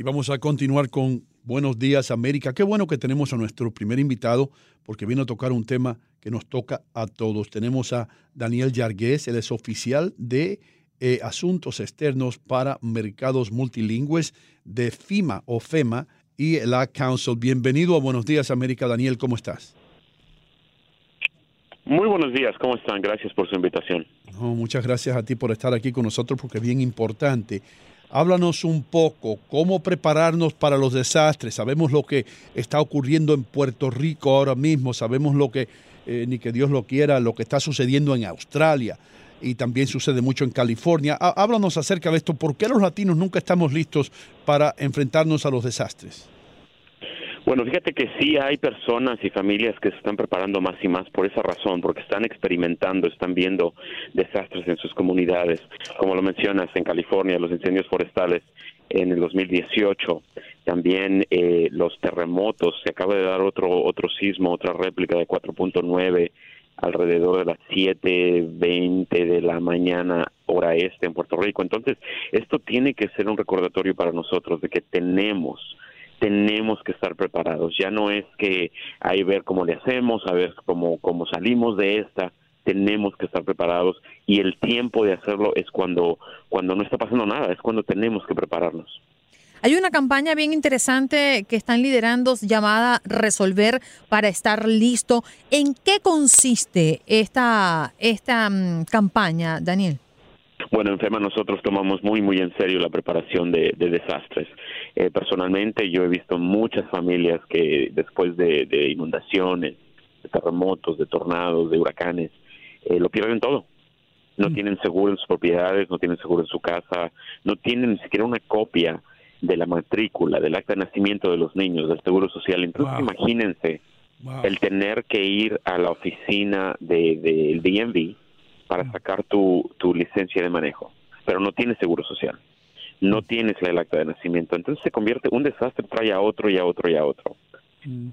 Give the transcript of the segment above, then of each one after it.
Y vamos a continuar con Buenos Días América. Qué bueno que tenemos a nuestro primer invitado porque viene a tocar un tema que nos toca a todos. Tenemos a Daniel Yargués, él es oficial de eh, Asuntos Externos para Mercados Multilingües de FIMA o FEMA y la Council. Bienvenido a Buenos Días América. Daniel, ¿cómo estás? Muy buenos días, ¿cómo están? Gracias por su invitación. No, muchas gracias a ti por estar aquí con nosotros porque es bien importante. Háblanos un poco cómo prepararnos para los desastres. Sabemos lo que está ocurriendo en Puerto Rico ahora mismo, sabemos lo que, eh, ni que Dios lo quiera, lo que está sucediendo en Australia y también sucede mucho en California. Há- Háblanos acerca de esto. ¿Por qué los latinos nunca estamos listos para enfrentarnos a los desastres? Bueno, fíjate que sí hay personas y familias que se están preparando más y más por esa razón, porque están experimentando, están viendo desastres en sus comunidades. Como lo mencionas, en California, los incendios forestales en el 2018, también eh, los terremotos, se acaba de dar otro, otro sismo, otra réplica de 4.9 alrededor de las 7.20 de la mañana hora este en Puerto Rico. Entonces, esto tiene que ser un recordatorio para nosotros de que tenemos tenemos que estar preparados. Ya no es que hay ver cómo le hacemos, a ver cómo, cómo salimos de esta. Tenemos que estar preparados y el tiempo de hacerlo es cuando, cuando no está pasando nada, es cuando tenemos que prepararnos. Hay una campaña bien interesante que están liderando llamada Resolver para estar listo. ¿En qué consiste esta, esta mm, campaña, Daniel? Bueno, en FEMA nosotros tomamos muy, muy en serio la preparación de, de desastres. Eh, personalmente yo he visto muchas familias que después de, de inundaciones, de terremotos, de tornados, de huracanes, eh, lo pierden todo. No tienen seguro en sus propiedades, no tienen seguro en su casa, no tienen ni siquiera una copia de la matrícula, del acta de nacimiento de los niños, del seguro social. Entonces Wow. imagínense Wow. el tener que ir a la oficina del de, del DMV para sacar tu, tu licencia de manejo, pero no tienes seguro social, no tienes el acta de nacimiento, entonces se convierte un desastre, trae a otro y a otro y a otro.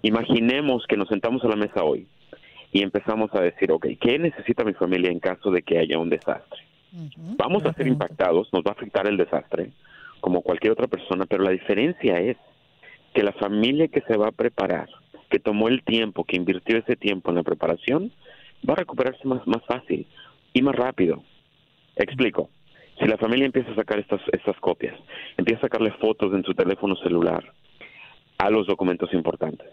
Imaginemos que nos sentamos a la mesa hoy y empezamos a decir, ok, ¿qué necesita mi familia en caso de que haya un desastre? Vamos a ser impactados, nos va a afectar el desastre, como cualquier otra persona, pero la diferencia es que la familia que se va a preparar, que tomó el tiempo, que invirtió ese tiempo en la preparación, va a recuperarse más, más fácil y más rápido. Explico. Si la familia empieza a sacar estas, estas copias, empieza a sacarle fotos en su teléfono celular a los documentos importantes,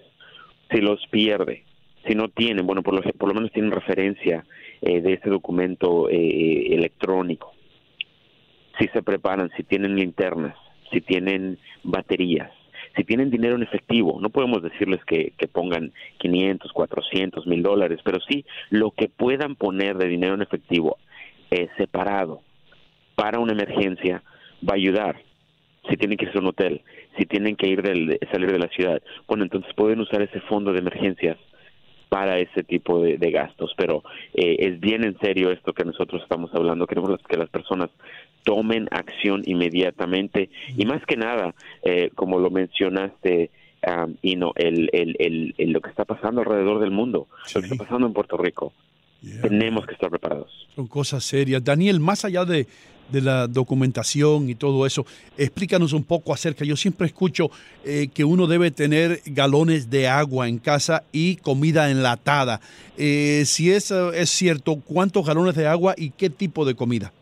si los pierde, si no tienen, bueno, por lo, por lo menos tienen referencia eh, de ese documento eh, electrónico, si se preparan, si tienen linternas, si tienen baterías, si tienen dinero en efectivo, no podemos decirles que, que pongan 500, 400, mil dólares, pero sí lo que puedan poner de dinero en efectivo eh, separado para una emergencia va a ayudar. Si tienen que irse a un hotel, si tienen que ir del, salir de la ciudad, bueno, entonces pueden usar ese fondo de emergencias para ese tipo de, de gastos. Pero eh, es bien en serio esto que nosotros estamos hablando. Queremos que las personas tomen acción inmediatamente y más que nada, eh, como lo mencionaste, um, y no, el, el, el, el- lo que está pasando alrededor del mundo, lo que está pasando en Puerto Rico. Tenemos que estar preparados. Son cosas serias. Daniel, más allá de, de la documentación y todo eso, explícanos un poco acerca. Yo siempre escucho eh, que uno debe tener galones de agua en casa y comida enlatada. Eh, si eso es cierto, ¿cuántos galones de agua y qué tipo de comida?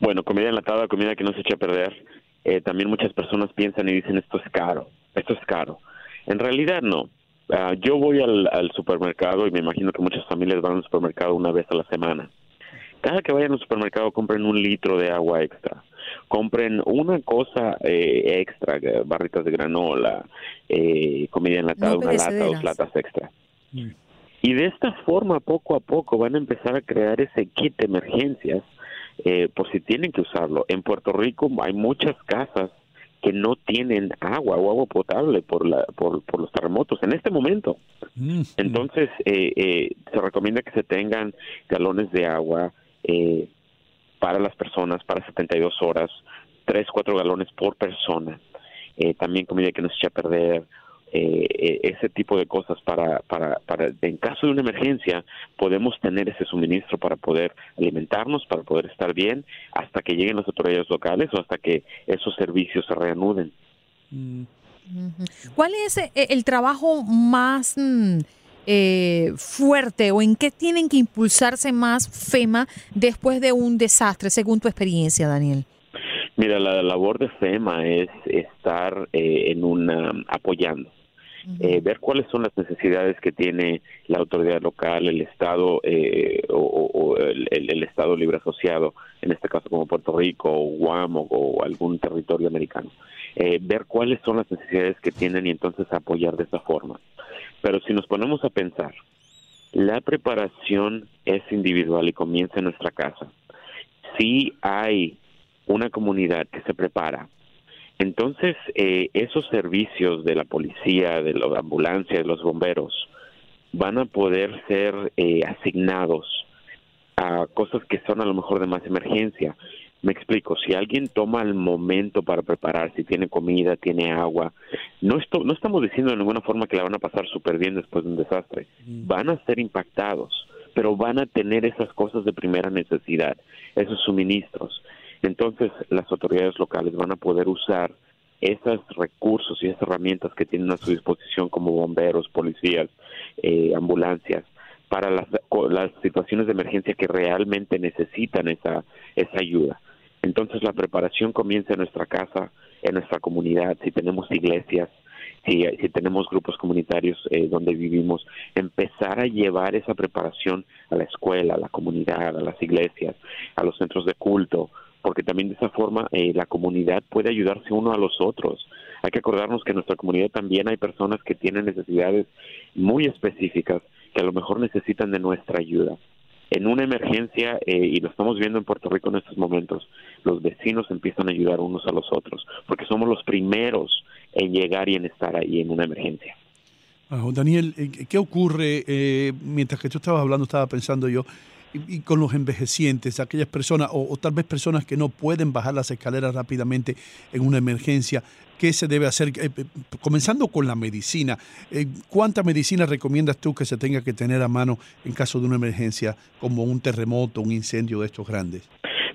Bueno, comida enlatada, comida que no se eche a perder. Eh, también muchas personas piensan y dicen esto es caro, esto es caro. En realidad no. Ah, yo voy al, al, supermercado y me imagino que muchas familias van al supermercado una vez a la semana. Cada que vayan al supermercado compren un litro de agua extra. Compren una cosa eh, extra, barritas de granola, eh, comida enlatada, una lata, dos latas extra. Mm. Y de esta forma, poco a poco, van a empezar a crear ese kit de emergencias eh, por si tienen que usarlo. En Puerto Rico hay muchas casas que no tienen agua o agua potable por, la, por, por los terremotos en este momento. Mm. Entonces, eh, eh, se recomienda que se tengan galones de agua eh, para las personas para 72 horas, 3, 4 galones por persona. Eh, también comida que no se echa a perder, eh, eh, ese tipo de cosas para, para, para, en caso de una emergencia, podemos tener ese suministro para poder alimentarnos, para poder estar bien, hasta que lleguen las autoridades locales o hasta que esos servicios se reanuden. Mm. ¿Cuál es eh, el trabajo más mm, eh, fuerte o en qué tienen que impulsarse más FEMA después de un desastre, según tu experiencia, Daniel? Mira, la labor de FEMA es estar en una apoyando eh, ver cuáles son las necesidades que tiene la autoridad local, el Estado eh, o, el, Estado libre asociado, en este caso como Puerto Rico, o Guam o, algún territorio americano. Eh, ver cuáles son las necesidades que tienen y entonces apoyar de esa forma. Pero si nos ponemos a pensar, la preparación es individual y comienza en nuestra casa. Si hay una comunidad que se prepara entonces, eh, esos servicios de la policía, de la ambulancia, de los bomberos, van a poder ser eh, asignados a cosas que son a lo mejor de más emergencia. Me explico, si alguien toma el momento para preparar, si tiene comida, tiene agua, no, esto, no estamos diciendo de ninguna forma que la van a pasar súper bien después de un desastre. Mm. Van a ser impactados, pero van a tener esas cosas de primera necesidad, esos suministros. Entonces, las autoridades locales van a poder usar esos recursos y esas herramientas que tienen a su disposición como bomberos, policías, eh, ambulancias, para las, situaciones de emergencia que realmente necesitan esa, esa ayuda. Entonces la preparación comienza en nuestra casa, en nuestra comunidad, si tenemos iglesias, si, si tenemos grupos comunitarios eh, donde vivimos, empezar a llevar esa preparación a la escuela, a la comunidad, a las iglesias, a los centros de culto, porque también de esa forma eh, la comunidad puede ayudarse uno a los otros. Hay que acordarnos que en nuestra comunidad también hay personas que tienen necesidades muy específicas que a lo mejor necesitan de nuestra ayuda. En una emergencia, eh, y lo estamos viendo en Puerto Rico en estos momentos, los vecinos empiezan a ayudar unos a los otros, porque somos los primeros en llegar y en estar ahí en una emergencia. Daniel, eh, ¿qué ocurre? mientras que tú estabas hablando, estaba pensando yo, y, con los envejecientes, aquellas personas o, tal vez personas que no pueden bajar las escaleras rápidamente en una emergencia, ¿qué se debe hacer? Eh, eh, comenzando con la medicina, eh, ¿cuánta medicina recomiendas tú que se tenga que tener a mano en caso de una emergencia como un terremoto, un incendio de estos grandes?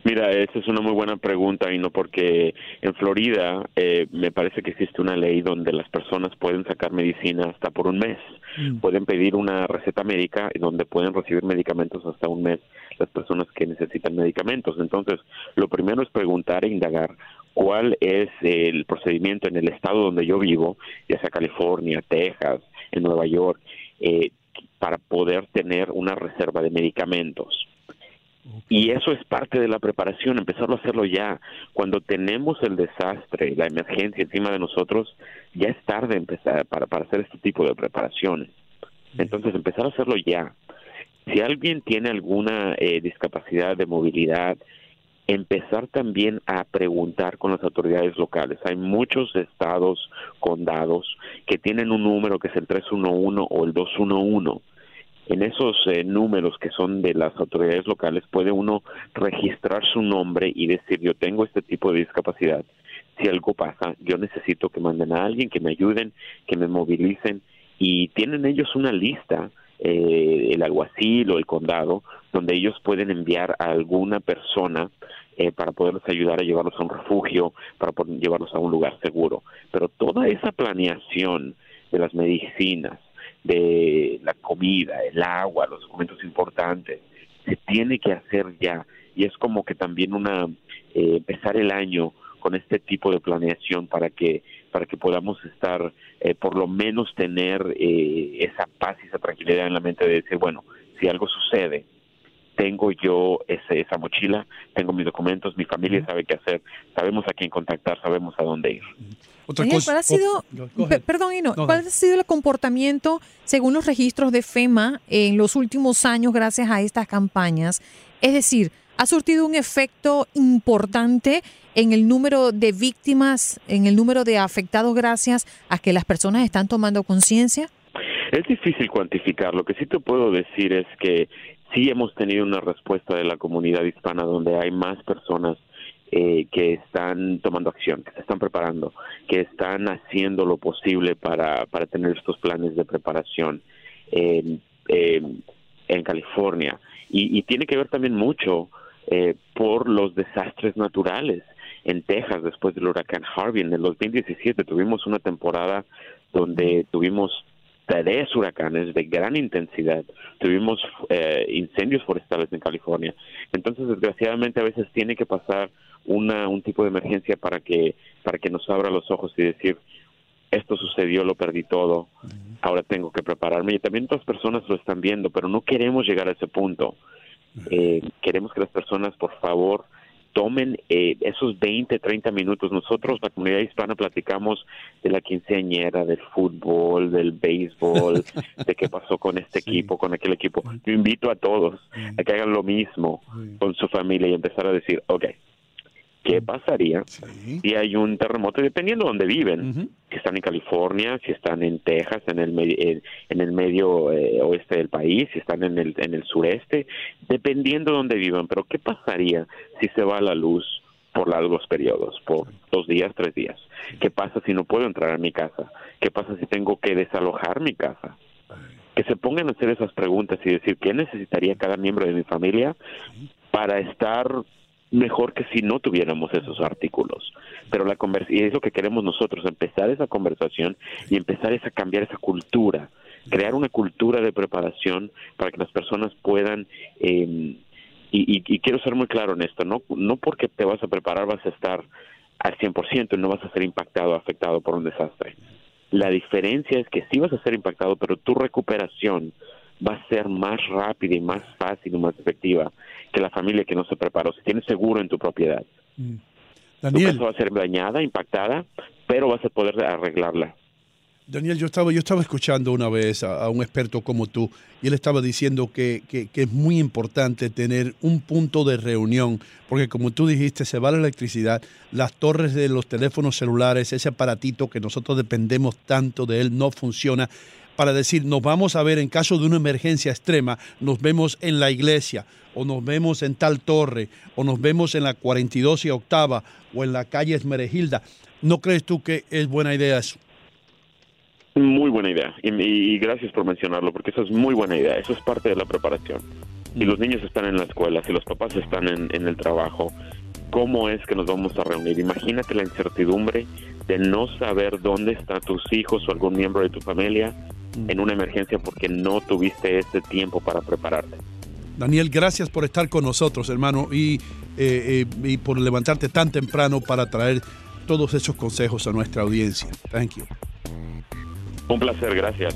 Mira, esa es una muy buena pregunta y no porque en Florida eh, me parece que existe una ley donde las personas pueden sacar medicina hasta por un mes. Mm. Pueden pedir una receta médica donde pueden recibir medicamentos hasta un mes las personas que necesitan medicamentos. Entonces, lo primero es preguntar e indagar cuál es el procedimiento en el estado donde yo vivo, ya sea California, Texas, en Nueva York, eh, para poder tener una reserva de medicamentos. Y eso es parte de la preparación, empezarlo a hacerlo ya. Cuando tenemos el desastre, la emergencia encima de nosotros, ya es tarde empezar para, para hacer este tipo de preparaciones. Entonces, empezar a hacerlo ya. Si alguien tiene alguna eh, discapacidad de movilidad, empezar también a preguntar con las autoridades locales. Hay muchos estados, condados, que tienen un número que es el 311 o el 211 en esos eh, números que son de las autoridades locales puede uno registrar su nombre y decir yo tengo este tipo de discapacidad. Si algo pasa, yo necesito que manden a alguien, que me ayuden, que me movilicen y tienen ellos una lista eh, el alguacil o el condado, donde ellos pueden enviar a alguna persona eh, para poderles ayudar a llevarlos a un refugio, para poder llevarlos a un lugar seguro. Pero toda esa planeación de las medicinas, de la comida, el agua, los documentos importantes, se tiene que hacer ya. Y es como que también una eh, empezar el año con este tipo de planeación para que para que podamos estar eh, por lo menos tener eh, esa paz y esa tranquilidad en la mente de decir bueno si algo sucede tengo yo ese, esa mochila, tengo mis documentos, mi familia sabe qué hacer, sabemos a quién contactar, sabemos a dónde ir. ¿Cuál ha sido, oh, perdón, cuál ha sido el comportamiento según los registros de FEMA en los últimos años gracias a estas campañas? Es decir, ¿ha surtido un efecto importante en el número de víctimas, en el número de afectados gracias a que las personas están tomando conciencia? Es difícil cuantificar. Lo que sí te puedo decir es que sí hemos tenido una respuesta de la comunidad hispana donde hay más personas eh, que están tomando acción, que se están preparando, que están haciendo lo posible para, para tener estos planes de preparación en, en, California. Y, tiene que ver también mucho eh, por los desastres naturales. En Texas, después del huracán Harvey, en el 2017 tuvimos una temporada donde tuvimos tres huracanes de gran intensidad, tuvimos eh, incendios forestales en California. Entonces, desgraciadamente, a veces tiene que pasar una, un tipo de emergencia para que, para que nos abra los ojos y decir, esto sucedió, lo perdí todo, ahora tengo que prepararme. Y también otras personas lo están viendo, pero no queremos llegar a ese punto. Eh, queremos que las personas, por favor, tomen eh, esos 20, 30 minutos. Nosotros, la comunidad hispana, platicamos de la quinceañera, del fútbol, del béisbol, de qué pasó con este equipo, con aquel equipo. Yo invito a todos a que hagan lo mismo con su familia y empezar a decir, ok, ¿Qué pasaría si hay un terremoto, dependiendo de dónde viven? Si están en California, si están en Texas, en el, en el medio eh, oeste del país, si están en el, en el sureste, dependiendo de dónde vivan. Pero ¿qué pasaría si se va la luz por largos periodos, por dos días, tres días? ¿Qué pasa si no puedo entrar a mi casa? ¿Qué pasa si tengo que desalojar mi casa? Que se pongan a hacer esas preguntas y decir, ¿qué necesitaría cada miembro de mi familia para estar mejor que si no tuviéramos esos artículos. Pero la y es lo que queremos nosotros, empezar esa conversación y empezar a cambiar esa cultura, crear una cultura de preparación para que las personas puedan, eh, y, y, quiero ser muy claro en esto, no, no porque te vas a preparar vas a estar al 100% y no vas a ser impactado, afectado por un desastre. La diferencia es que sí vas a ser impactado, pero tu recuperación va a ser más rápida y más fácil y más efectiva que la familia que no se preparó. Si tienes seguro en tu propiedad, mm. Daniel, tu va a ser dañada, impactada, pero vas a poder arreglarla. Daniel, yo estaba, yo estaba escuchando una vez a, un experto como tú y él estaba diciendo que, que, es muy importante tener un punto de reunión, porque como tú dijiste, se va la electricidad, las torres de los teléfonos celulares, ese aparatito que nosotros dependemos tanto de él no funciona para decir, nos vamos a ver en caso de una emergencia extrema, nos vemos en la iglesia, o nos vemos en tal torre, o nos vemos en la 42 y octava, o en la calle Esmerejilda. ¿No crees tú que es buena idea eso? Muy buena idea, y, gracias por mencionarlo, porque eso es muy buena idea, eso es parte de la preparación. Si mm. los niños están en la escuela, si los papás están en, en el trabajo, ¿cómo es que nos vamos a reunir? Imagínate la incertidumbre de no saber dónde están tus hijos o algún miembro de tu familia Mm. en una emergencia porque no tuviste ese tiempo para prepararte. Daniel, gracias por estar con nosotros, hermano, y, eh, eh, y por levantarte tan temprano para traer todos esos consejos a nuestra audiencia. Thank you. Un placer, gracias.